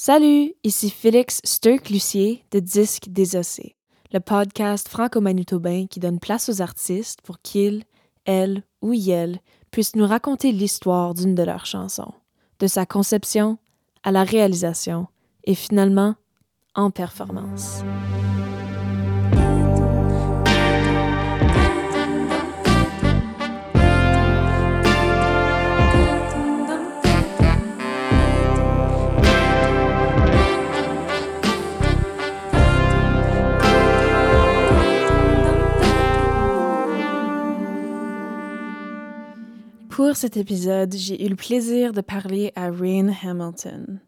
Salut, ici Félix Sturck-Lucier de Disques Désossés, le podcast franco-manitobain qui donne place aux artistes pour qu'ils, elles ou ils puissent nous raconter l'histoire d'une de leurs chansons, de sa conception à la réalisation et finalement en performance. Pour cet épisode, j'ai eu le plaisir de parler à Rain Hamilton.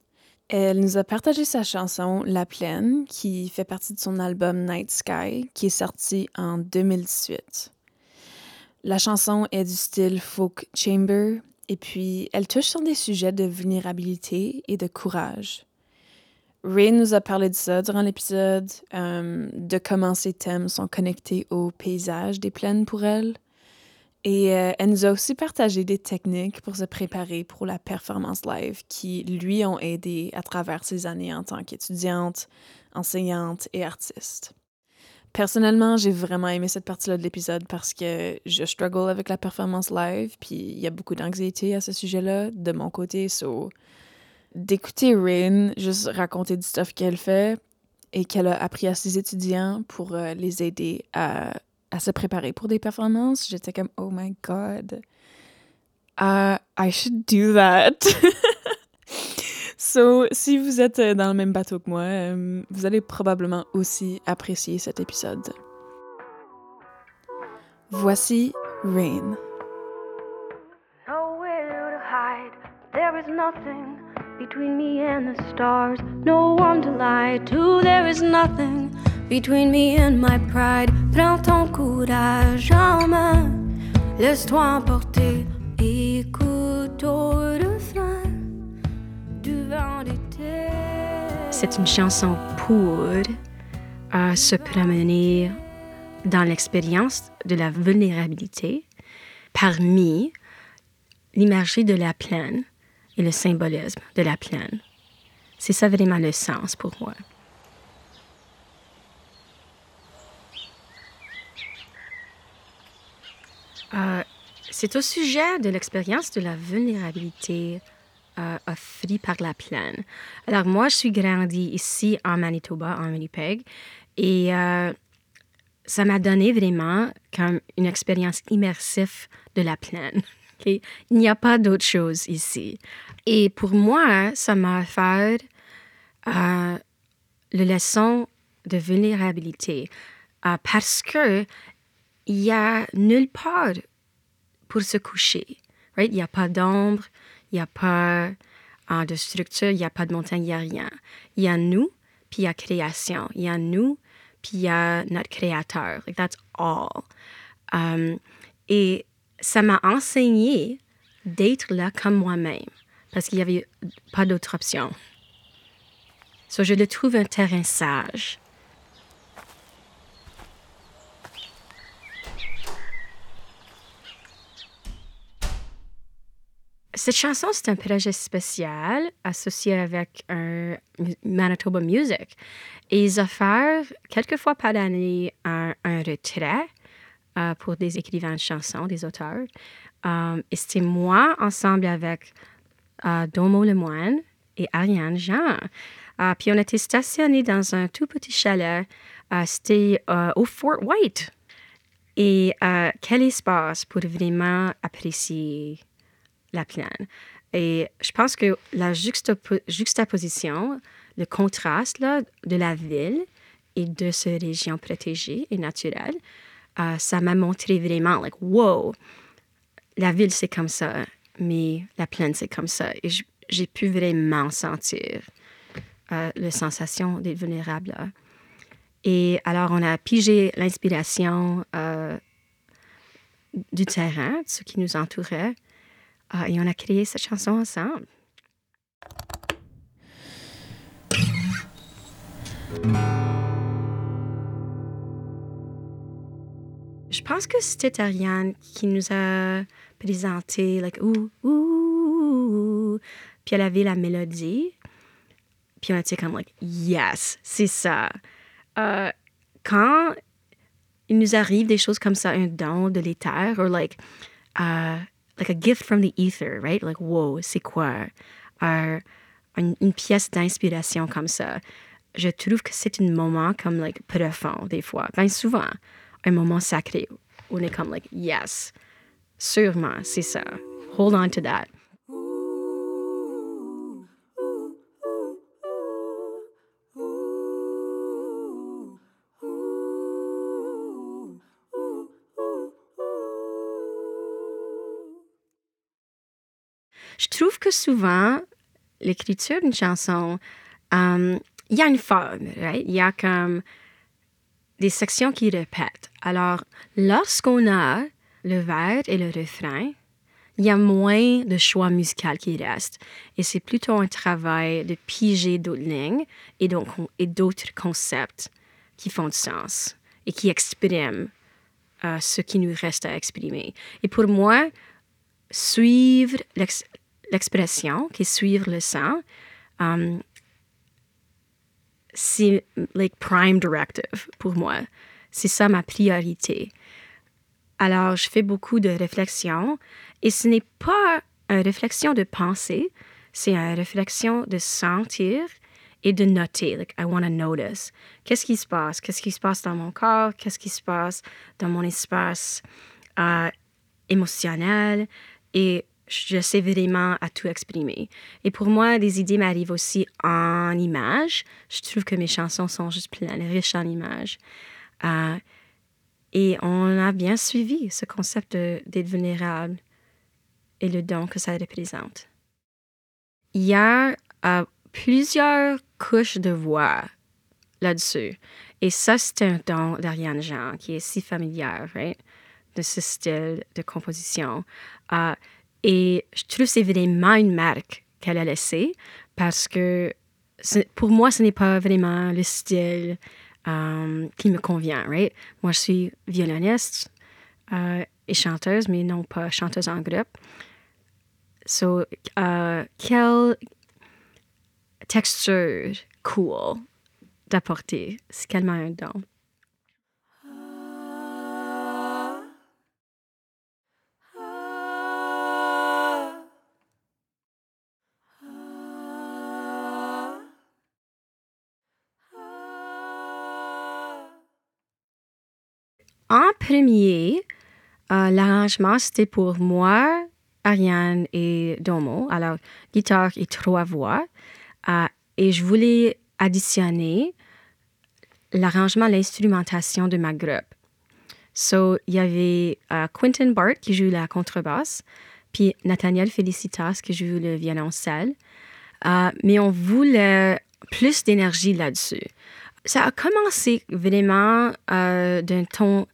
Elle nous a partagé sa chanson La Plaine, qui fait partie de son album Night Sky, qui est sorti en 2018. La chanson est du style folk chamber, et puis elle touche sur des sujets de vulnérabilité et de courage. Rain nous a parlé de ça durant l'épisode, euh, de comment ces thèmes sont connectés au paysage des plaines pour elle, et euh, elle nous a aussi partagé des techniques pour se préparer pour la performance live qui lui ont aidé à travers ses années en tant qu'étudiante, enseignante et artiste. Personnellement, j'ai vraiment aimé cette partie-là de l'épisode parce que je struggle avec la performance live, puis il y a beaucoup d'anxiété à ce sujet-là de mon côté. So, d'écouter Rin juste raconter du stuff qu'elle fait et qu'elle a appris à ses étudiants pour euh, les aider à à se préparer pour des performances, j'étais comme oh my god, uh, I should do that. so, si vous êtes dans le même bateau que moi, um, vous allez probablement aussi apprécier cet épisode. Voici Rain. There is nothing between me and the stars. No one to lie to, there is nothing. Between me and my pride, prends ton courage en main. Laisse-toi emporter, écoute au refrain du vent d'été. C'est une chanson pour euh, se promener dans l'expérience de la vulnérabilité parmi l'imagerie de la plaine et le symbolisme de la plaine. C'est ça vraiment le sens pour moi. Euh, c'est au sujet de l'expérience de la vulnérabilité euh, offrue par la plaine. Alors moi, je suis grandie ici en Manitoba, en Winnipeg, et euh, ça m'a donné vraiment comme une expérience immersive de la plaine. Il n'y a pas d'autre chose ici. Et pour moi, ça m'a fait euh, le leçon de vulnérabilité parce que il n'y a nulle part pour se coucher. Right? Il n'y a pas d'ombre, il n'y a pas uh, de structure, il n'y a pas de montagne, il n'y a rien. Il y a nous, puis il y a création. Il y a nous, puis il y a notre créateur. Like, that's all. Um, et ça m'a enseigné d'être là comme moi-même, parce qu'il n'y avait pas d'autre option. So, je le trouve un terrain sage. Cette chanson, c'est un projet spécial associé avec un Manitoba Music. Et ils offrent quelques fois par année un, retrait euh, pour des écrivains de chansons, des auteurs. Euh, et c'était moi, ensemble avec euh, Domo Lemoine et Ariane Jean. puis on était stationnés dans un tout petit chalet. c'était au Fort White. Et quel espace pour vraiment apprécier la plaine. Et je pense que la juxtaposition, le contraste là, de la ville et de cette région protégée et naturelle, euh, ça m'a montré vraiment, like, wow, la ville c'est comme ça, mais la plaine c'est comme ça. Et j'ai pu vraiment sentir euh, la sensation d'être vulnérable. Et alors, on a pigé l'inspiration euh, du terrain, de ce qui nous entourait, ah, et on a créé cette chanson ensemble. Je pense que c'était Ariane qui nous a présenté, like, ouh, ouh, ouh, puis elle avait la mélodie. puis on était comme, like, yes, c'est ça. Euh, quand il nous arrive des choses comme ça, un don de l'éther, ou like, uh, like a gift from the ether, right? Like, wow, c'est quoi? Uh, une, une, pièce d'inspiration comme ça. Je trouve que c'est un moment comme, like, profond, des fois. Bien souvent, un moment sacré. Où on est comme, like, yes, sûrement, c'est ça. Hold on to that. Je trouve que souvent, l'écriture d'une chanson, um, il y a une forme? Il y a comme des sections qui répètent. Alors, lorsqu'on a le vers et le refrain, il y a moins de choix musical qui reste. Et c'est plutôt un travail de piger d'autres lignes et, donc, et d'autres concepts qui font du sens et qui expriment euh, ce qui nous reste à exprimer. Et pour moi, suivre l'expression, qui suivre le sang, um, c'est like prime directive pour moi. C'est ça ma priorité. Alors, je fais beaucoup de réflexion et ce n'est pas une réflexion de pensée, c'est une réflexion de sentir et de noter. Like, I want to notice. Qu'est-ce qui se passe? Qu'est-ce qui se passe dans mon corps? Qu'est-ce qui se passe dans mon espace euh, émotionnel? Et je sais vraiment à tout exprimer. Et pour moi, des idées m'arrivent aussi en images. Je trouve que mes chansons sont juste pleines, riches en images. Euh, et on a bien suivi ce concept d'être vulnérable et le don que ça représente. Il y a euh, plusieurs couches de voix là-dessus. Et ça, c'est un don d'Ariane Jean qui est si familière, de ce style de composition. Euh, et je trouve que c'est vraiment une marque qu'elle a laissée parce que pour moi, ce n'est pas vraiment le style um, qui me convient, right? Moi, je suis violoniste uh, et chanteuse, mais non pas chanteuse en groupe. So, uh, quelle texture cool d'apporter. C'est tellement un don. Premier, euh, l'arrangement, c'était pour moi, Ariane et Domo. Alors, guitare et trois voix. Euh, et je voulais additionner l'arrangement, l'instrumentation de ma groupe. So, il y avait uh, Quentin Bart qui joue la contrebasse, puis Nathaniel Felicitas qui joue le violoncelle. Mais on voulait plus d'énergie là-dessus. Ça a commencé vraiment d'un ton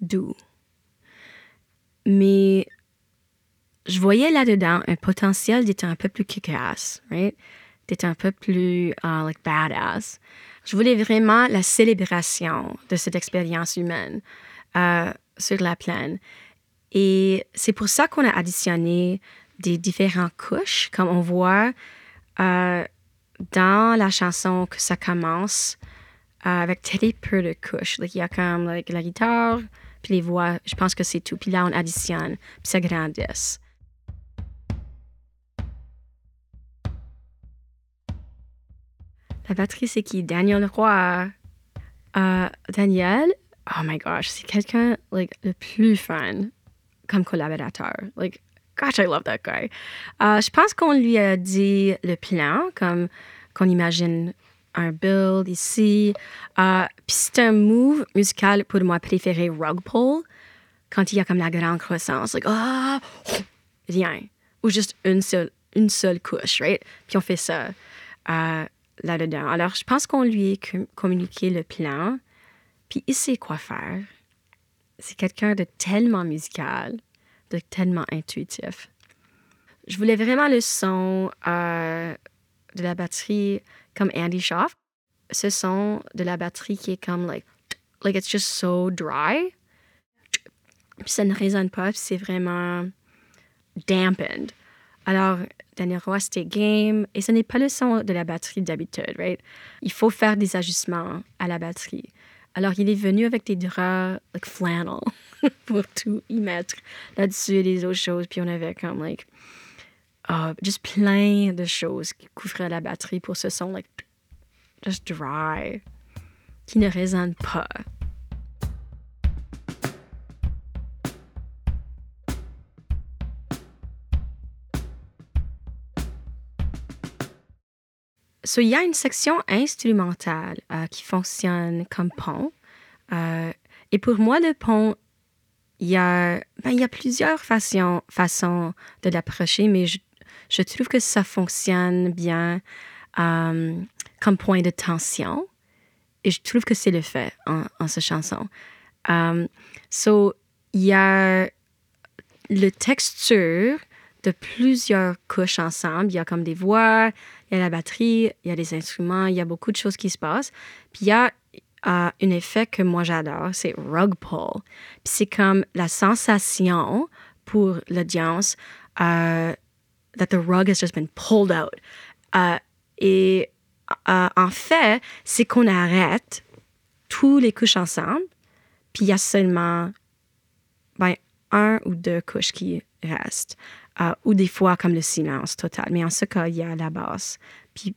doux. Mais je voyais là-dedans un potentiel d'être un peu plus kick-ass, right? D'être un peu plus uh, like badass. Je voulais vraiment la célébration de cette expérience humaine uh, sur la plaine. Et c'est pour ça qu'on a additionné des différentes couches, comme on voit uh, dans la chanson que ça commence avec très peu de couches. il y a comme la guitare, puis les voix, je pense que c'est tout. Puis là, on additionne, puis ça grandisse. La batterie, c'est qui? Daniel Roy. Uh, Daniel, oh my gosh, c'est quelqu'un le plus fun comme collaborateur. Like, gosh, I love that guy. Uh, je pense qu'on lui a dit le plan, comme qu'on imagine un build ici. Uh, Puis c'est un move musical pour moi préféré, rug pull, quand il y a comme la grande croissance, like, ah, rien. Ou juste une seule, une seule couche, right? Puis on fait ça uh, là-dedans. Alors, je pense qu'on lui a communiqué le plan, puis il sait quoi faire. C'est quelqu'un de tellement musical, de tellement intuitif. Je voulais vraiment le son euh, de la batterie comme Andy Schaff. Ce son de la batterie qui est comme like, like it's just so dry. Puis ça ne résonne pas, c'est vraiment dampened. Alors, dernier roi, c'était game. Et ce n'est pas le son de la batterie d'habitude, right? Il faut faire des ajustements à la batterie. Alors, il est venu avec des draps, like flannel, pour tout y mettre là-dessus et des autres choses. Puis on avait comme, like, juste plein de choses qui couvraient la batterie pour ce son, like, just dry, qui ne résonne pas. So, il y a une section instrumentale euh, qui fonctionne comme pont. Euh, et pour moi, le pont, il y a, ben, y a plusieurs façons, façons de l'approcher, mais je, je, trouve que ça fonctionne bien euh, comme point de tension. Et je trouve que c'est le fait en, en cette chanson. Um, so, il y a le texture de plusieurs couches ensemble. Il y a comme des voix, il y a la batterie, il y a des instruments, il y a beaucoup de choses qui se passent. Puis il y a euh, un effet que moi j'adore, c'est rug pull. Puis c'est comme la sensation pour l'audience that the rug has just been pulled out. Uh, et uh, en fait, c'est qu'on arrête tous les couches ensemble, puis il y a seulement ben, un ou deux couches qui restent. Uh, ou des fois comme le silence total. Mais en ce cas, il y a la basse. Puis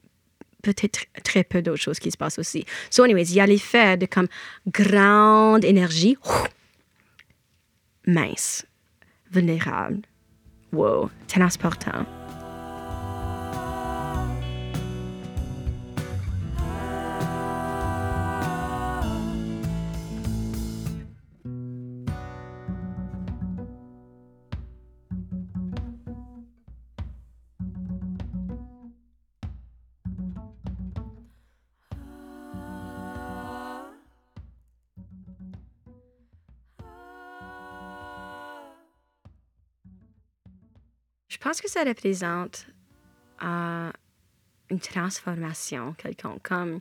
peut-être très peu d'autres choses qui se passent aussi. So anyways, il y a l'effet de comme grande énergie, mince, vulnérable, wow, transportant. Je pense que ça représente euh, une transformation quelconque. Comme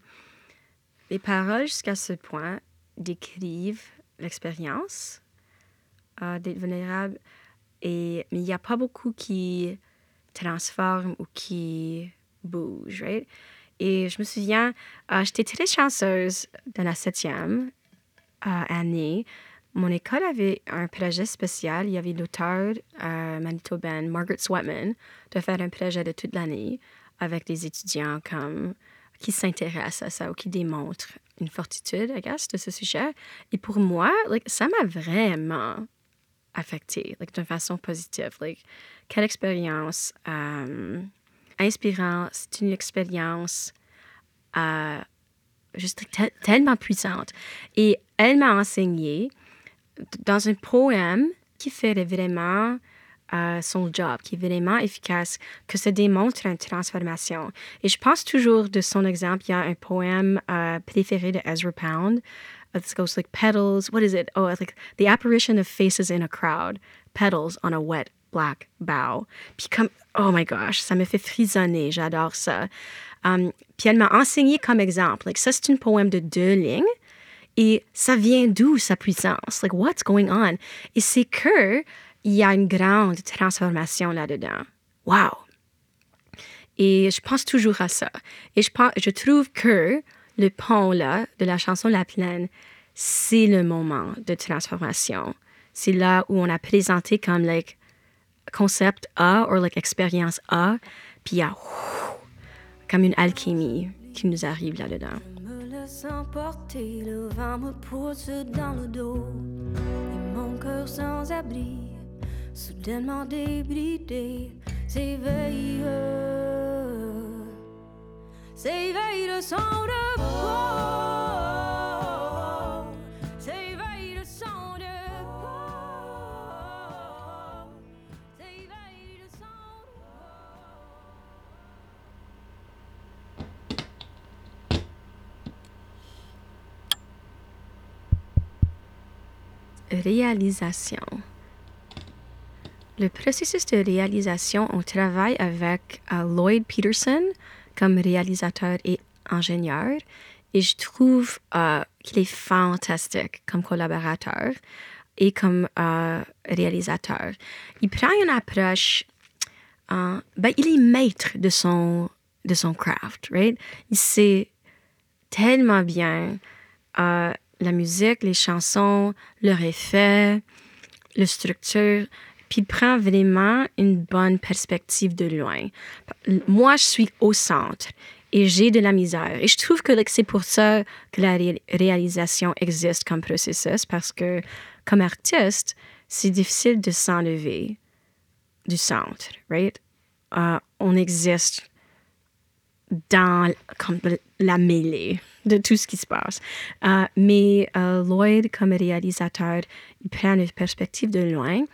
les paroles jusqu'à ce point décrivent l'expérience euh, d'être vulnérable, et, mais il n'y a pas beaucoup qui transforment ou qui bougent, right? Et je me souviens, euh, j'étais très chanceuse dans la septième euh, année mon école avait un projet spécial. Il y avait l'auteur euh, manitobaine Margaret Sweatman de faire un projet de toute l'année avec des étudiants comme qui s'intéressent à ça ou qui démontrent une fortitude, I guess, de ce sujet. Et pour moi, ça m'a vraiment affectée, like, d'une façon positive. Like, quelle expérience euh, inspirante. C'est une expérience euh, juste tellement puissante. Et elle m'a enseigné dans un poème qui fait vraiment euh, son job, qui est vraiment efficace, que ça démontre une transformation. Et je pense toujours de son exemple, il y a un poème euh, préféré de Ezra Pound. It goes like petals, what is it? Oh, like the apparition of faces in a crowd, petals on a wet black bough. Puis comme, oh my gosh, ça me fait frissonner, j'adore ça. Um, puis elle m'a enseigné comme exemple. Like, ça, c'est un poème de deux lignes. Et ça vient d'où sa puissance? Like, what's going on? Et c'est que il y a une grande transformation là-dedans. Wow! Et je pense toujours à ça. Et je, je trouve que le pont là, de la chanson La Plaine, c'est le moment de transformation. C'est là où on a présenté comme like, concept A ou like, expérience A, puis il y a comme une alchimie qui nous arrive là-dedans s'emporter, le vent me pousse dans le dos. Et mon cœur sans abri, soudainement débridé, s'éveille. S'éveille de son repos. Réalisation. Le processus de réalisation, on travaille avec euh, Lloyd Peterson comme réalisateur et ingénieur. Et je trouve euh, qu'il est fantastique comme collaborateur et comme euh, réalisateur. Il prend une approche ben, il est maître de son, de son craft, right? Il sait tellement bien la musique, les chansons, leur effet, la structure, puis prend vraiment une bonne perspective de loin. Moi, je suis au centre et j'ai de la misère. Et je trouve que c'est pour ça que la réalisation existe comme processus, parce que comme artiste, c'est difficile de s'enlever du centre, right? Euh, on existe dans comme la mêlée de tout ce qui se passe. Euh, mais euh, Lloyd, comme réalisateur, il prend une perspective de loin,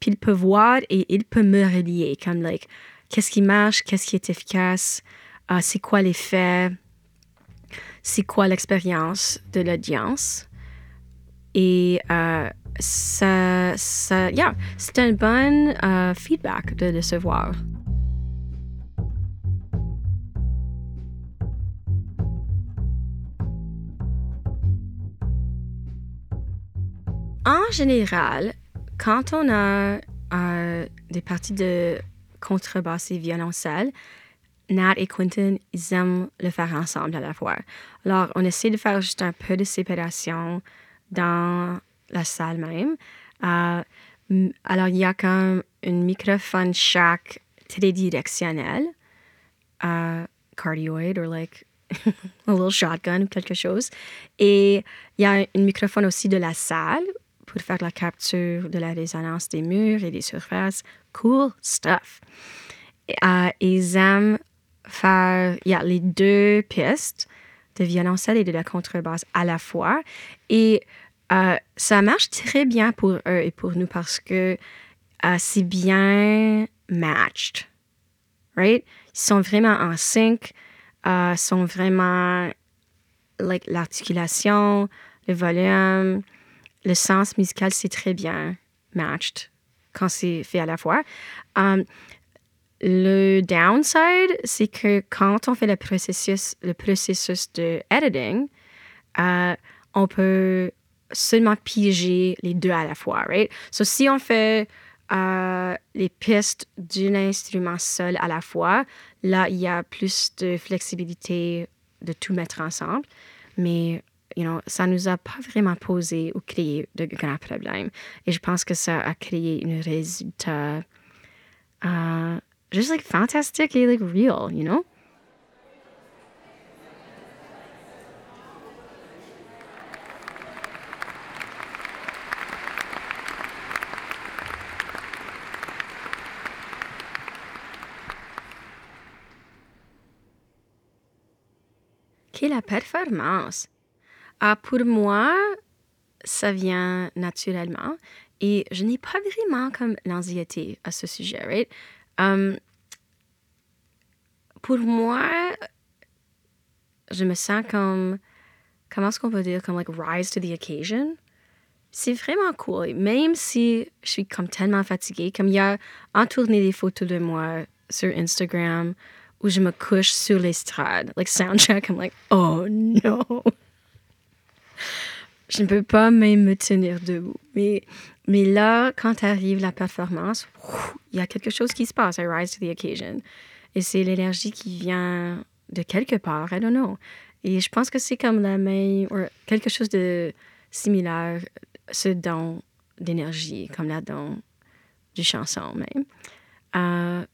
puis il peut voir et il peut me relier, comme, like, qu'est-ce qui marche, qu'est-ce qui est efficace, uh, c'est quoi l'effet, c'est quoi l'expérience de l'audience. Et ça, ça yeah, c'est un bon feedback de le En général, quand on a euh, des parties de contrebasse et violoncelle, Nat et Quentin, ils aiment le faire ensemble à la fois. Alors, on essaie de faire juste un peu de séparation dans la salle même. Euh, alors, il y a comme un microphone chaque très directionnel, uh, cardioid or like a little shotgun ou quelque chose. Et il y a un microphone aussi de la salle pour faire la capture de la résonance des murs et des surfaces. Cool stuff. Ils aiment faire il y a les deux pistes de violoncelle et de la contrebasse à la fois. Et uh, ça marche très bien pour eux et pour nous parce que uh, c'est bien matched. Right? Ils sont vraiment en sync, uh, sont vraiment like l'articulation, le volume, le sens musical, c'est très bien matched quand c'est fait à la fois. Um, le downside, c'est que quand on fait le processus, le processus de editing, uh, on peut seulement piger les deux à la fois, right? So, si on fait uh, les pistes d'un instrument seul à la fois, là, il y a plus de flexibilité de tout mettre ensemble. Mais you know, ça nous a pas vraiment posé ou créé de grands problèmes. Et je pense que ça a créé un résultat uh, juste like fantastique et like real, you know? Quelle performance! Ah, pour moi, ça vient naturellement et je n'ai pas vraiment comme l'anxiété à ce sujet, right? Um, pour moi, je me sens comme, comment est-ce qu'on peut dire, comme like rise to the occasion? C'est vraiment cool, même si je suis comme tellement fatiguée, comme il y a en tourné des photos de moi sur Instagram où je me couche sur l'estrade, like soundcheck, I'm like, oh no je ne peux pas même me tenir debout. Mais, mais là, quand arrive la performance, il y a quelque chose qui se passe. I rise to the occasion. Et c'est l'énergie qui vient de quelque part. I don't know. Et je pense que c'est comme la même, ou quelque chose de similaire, ce don d'énergie, comme la don du chanson même. Euh,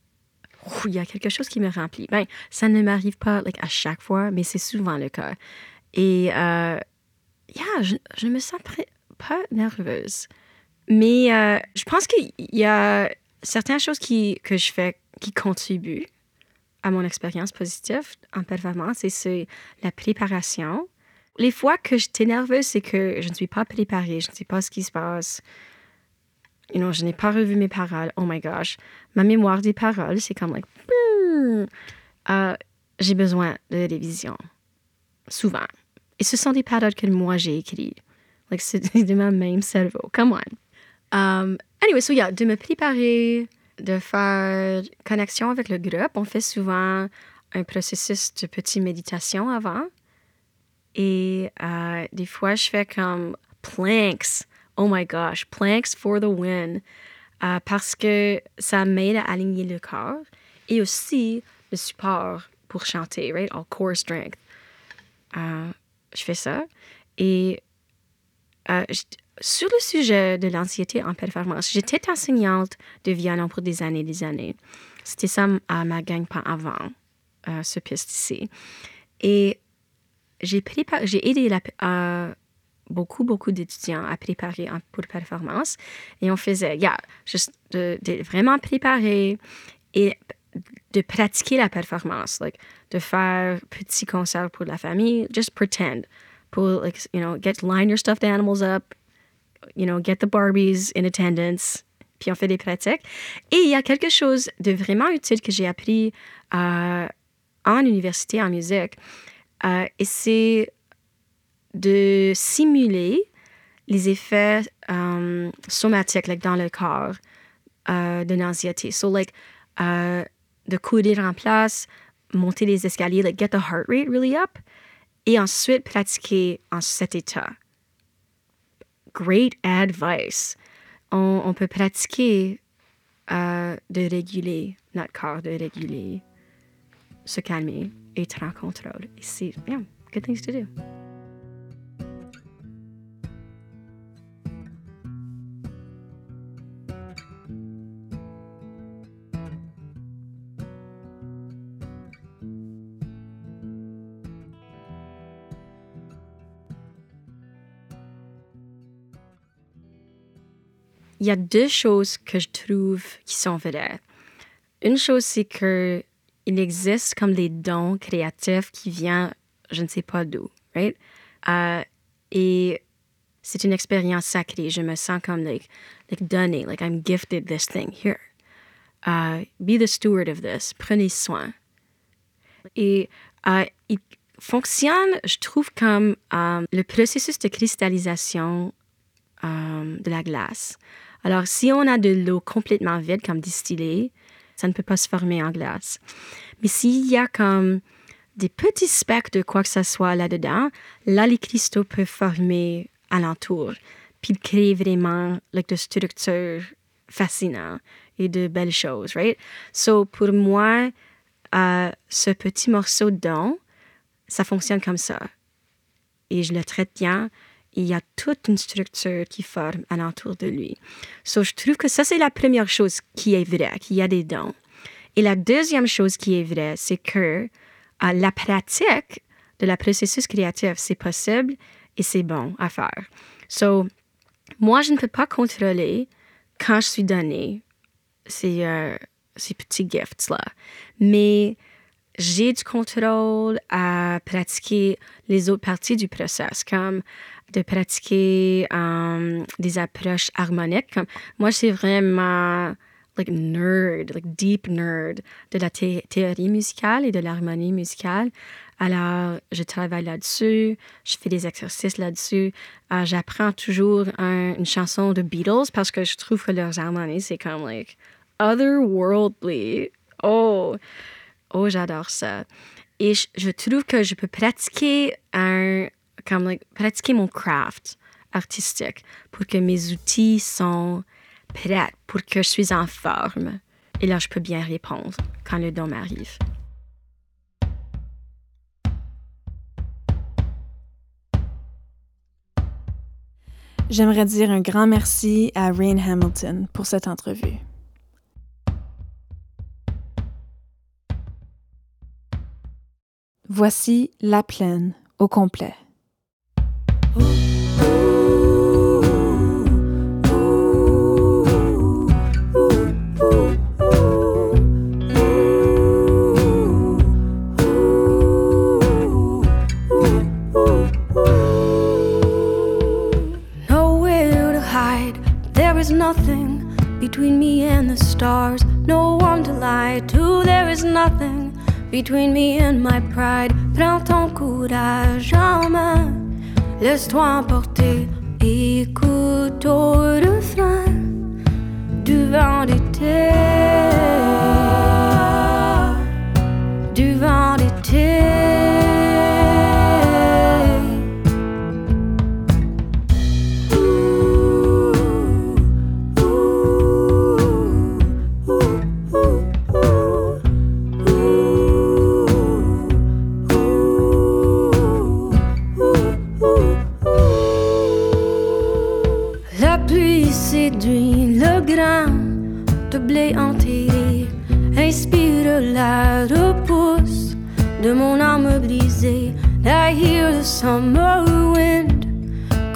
il y a quelque chose qui me remplit. Ben, ça ne m'arrive pas like, à chaque fois, mais c'est souvent le cas. Et euh, yeah, je, je me sens pas nerveuse. Mais euh, je pense qu'il y a certaines choses qui, que je fais qui contribuent à mon expérience positive en performance et c'est la préparation. Les fois que j'étais nerveuse, c'est que je ne suis pas préparée, je ne sais pas ce qui se passe. You know, je n'ai pas revu mes paroles. Oh my gosh. Ma mémoire des paroles, c'est comme like, uh, j'ai besoin de révision. Souvent. Et ce sont des paroles que moi j'ai écrites. Like, c'est de ma même cerveau. Come on. Um, anyway, so yeah, de me préparer, de faire connexion avec le groupe. On fait souvent un processus de petite méditation avant. Et euh, des fois, je fais comme planks. Oh my gosh, planks for the win. euh, parce que ça m'aide à aligner le corps et aussi le support pour chanter, right? All core strength. Euh, je fais ça. Et euh, sur le sujet de l'anxiété en performance, j'étais enseignante de violon pour des années et des années. C'était ça ma gang pas avant euh, ce piste ici. Et j'ai j'ai aidé la, beaucoup, beaucoup d'étudiants à préparer pour performance. Et on faisait, yeah, juste de, de, vraiment préparer de pratiquer la performance, like, de faire petit concert pour la famille, just pretend. Pour, like, you know, get, line your stuffed animals up, you know, get the Barbies in attendance, puis on fait des pratiques. Et il y a quelque chose de vraiment utile que j'ai appris euh, en université en musique, euh, et c'est de simuler les effets um, somatiques like, dans le corps euh, de l'anxiété. So, like, euh, de courir en place, monter les escaliers, like, get the heart rate really up, et ensuite pratiquer en cet état. Great advice. On, peut pratiquer euh, de réguler notre corps, de réguler, se calmer, être en contrôle. Et c'est, yeah, good things to do. Il y a deux choses que je trouve qui sont vraies. Une chose, c'est que il existe comme des dons créatifs qui viennent, je ne sais pas d'où, right? Uh, et c'est une expérience sacrée. Je me sens comme like, like donné, like I'm gifted this thing here. Uh, be the steward of this. Prenez soin. Et uh, il fonctionne, je trouve, comme um, le processus de cristallisation de la glace. Alors, si on a de l'eau complètement vide, comme distillée, ça ne peut pas se former en glace. Mais s'il y a comme des petits spectres de quoi que ce soit là-dedans, là, les cristaux peuvent former alentour, puis créer vraiment like, de structures fascinantes et de belles choses, right? So, pour moi, euh, ce petit morceau d'eau, ça fonctionne comme ça. Et je le traite bien il y a toute une structure qui forme alentour de lui. So, je trouve que ça, c'est la première chose qui est vraie, qu'il y a des dons. Et la deuxième chose qui est vraie, c'est que euh, la pratique de la processus créatif, c'est possible et c'est bon à faire. So, moi, je ne peux pas contrôler quand je suis donné ces, euh, ces petits gifts-là. Mais j'ai du contrôle à pratiquer les autres parties du processus, comme de pratiquer um, des approches harmoniques. Moi, c'est vraiment like nerd, like deep nerd de la théorie musicale et de l'harmonie musicale. Alors, je travaille là-dessus, je fais des exercices là-dessus. Euh, j'apprends toujours une chanson de Beatles parce que je trouve que leurs harmonies, c'est comme like otherworldly. Oh, oh, j'adore ça. Et je, je, trouve que je peux pratiquer un, comme pratiquer mon craft artistique pour que mes outils sont prêts, pour que je suis en forme. Et là, je peux bien répondre quand le don m'arrive. J'aimerais dire un grand merci à Rain Hamilton pour cette entrevue. Voici La Plaine au complet. Nothing between me and my pride. Prends ton courage en main, laisse-toi emporter, écoute au refrain du vent d'été. séduit le grain de blé enterré, inspire la repousse de mon âme brisée. I hear the summer wind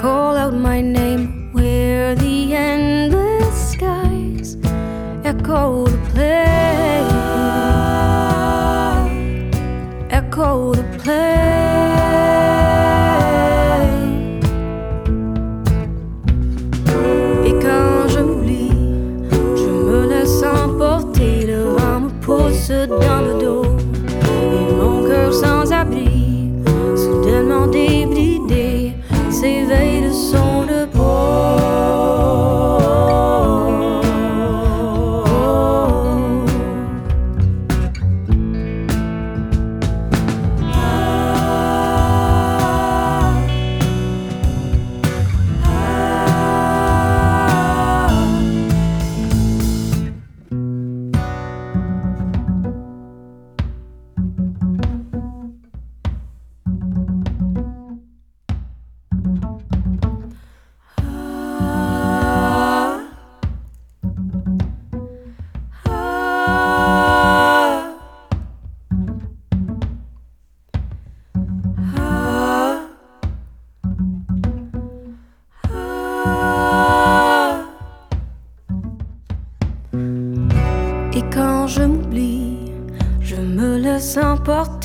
call out my name where the endless skies echo the play, echo the play.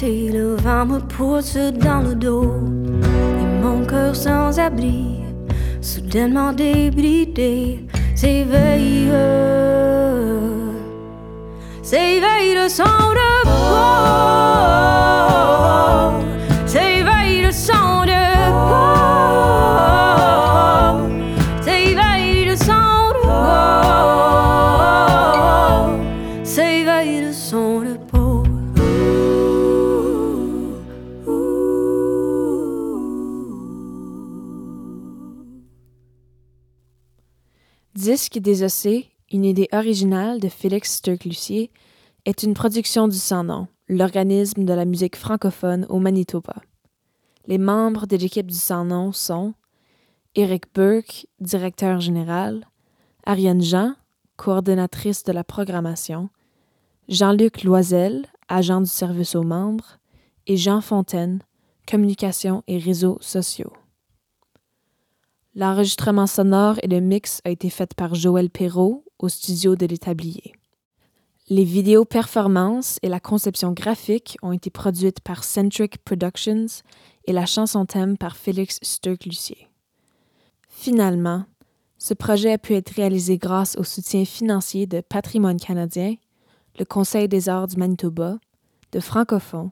Le vent me pousse dans le dos. Et mon cœur sans abri, soudainement débridé, s'éveille. S'éveille de son Disque désossé, une idée originale de Félix Sturck-Lucier, est une production du Sans-Nom, l'organisme de la musique francophone au Manitoba. Les membres de l'équipe du Sans-Nom sont Éric Burke, directeur général, Ariane Jean, coordonnatrice de la programmation, Jean-Luc Loisel, agent du service aux membres, et Jean Fontaine, communication et réseaux sociaux. L'enregistrement sonore et le mix a été fait par Joël Perrault au studio de l'Établier. Les vidéos performances et la conception graphique ont été produites par Centric Productions et la chanson thème par Félix Sturck-Lucier. Finalement, ce projet a pu être réalisé grâce au soutien financier de Patrimoine canadien, le Conseil des arts du Manitoba, de Francophone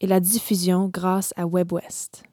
et la diffusion grâce à WebWest.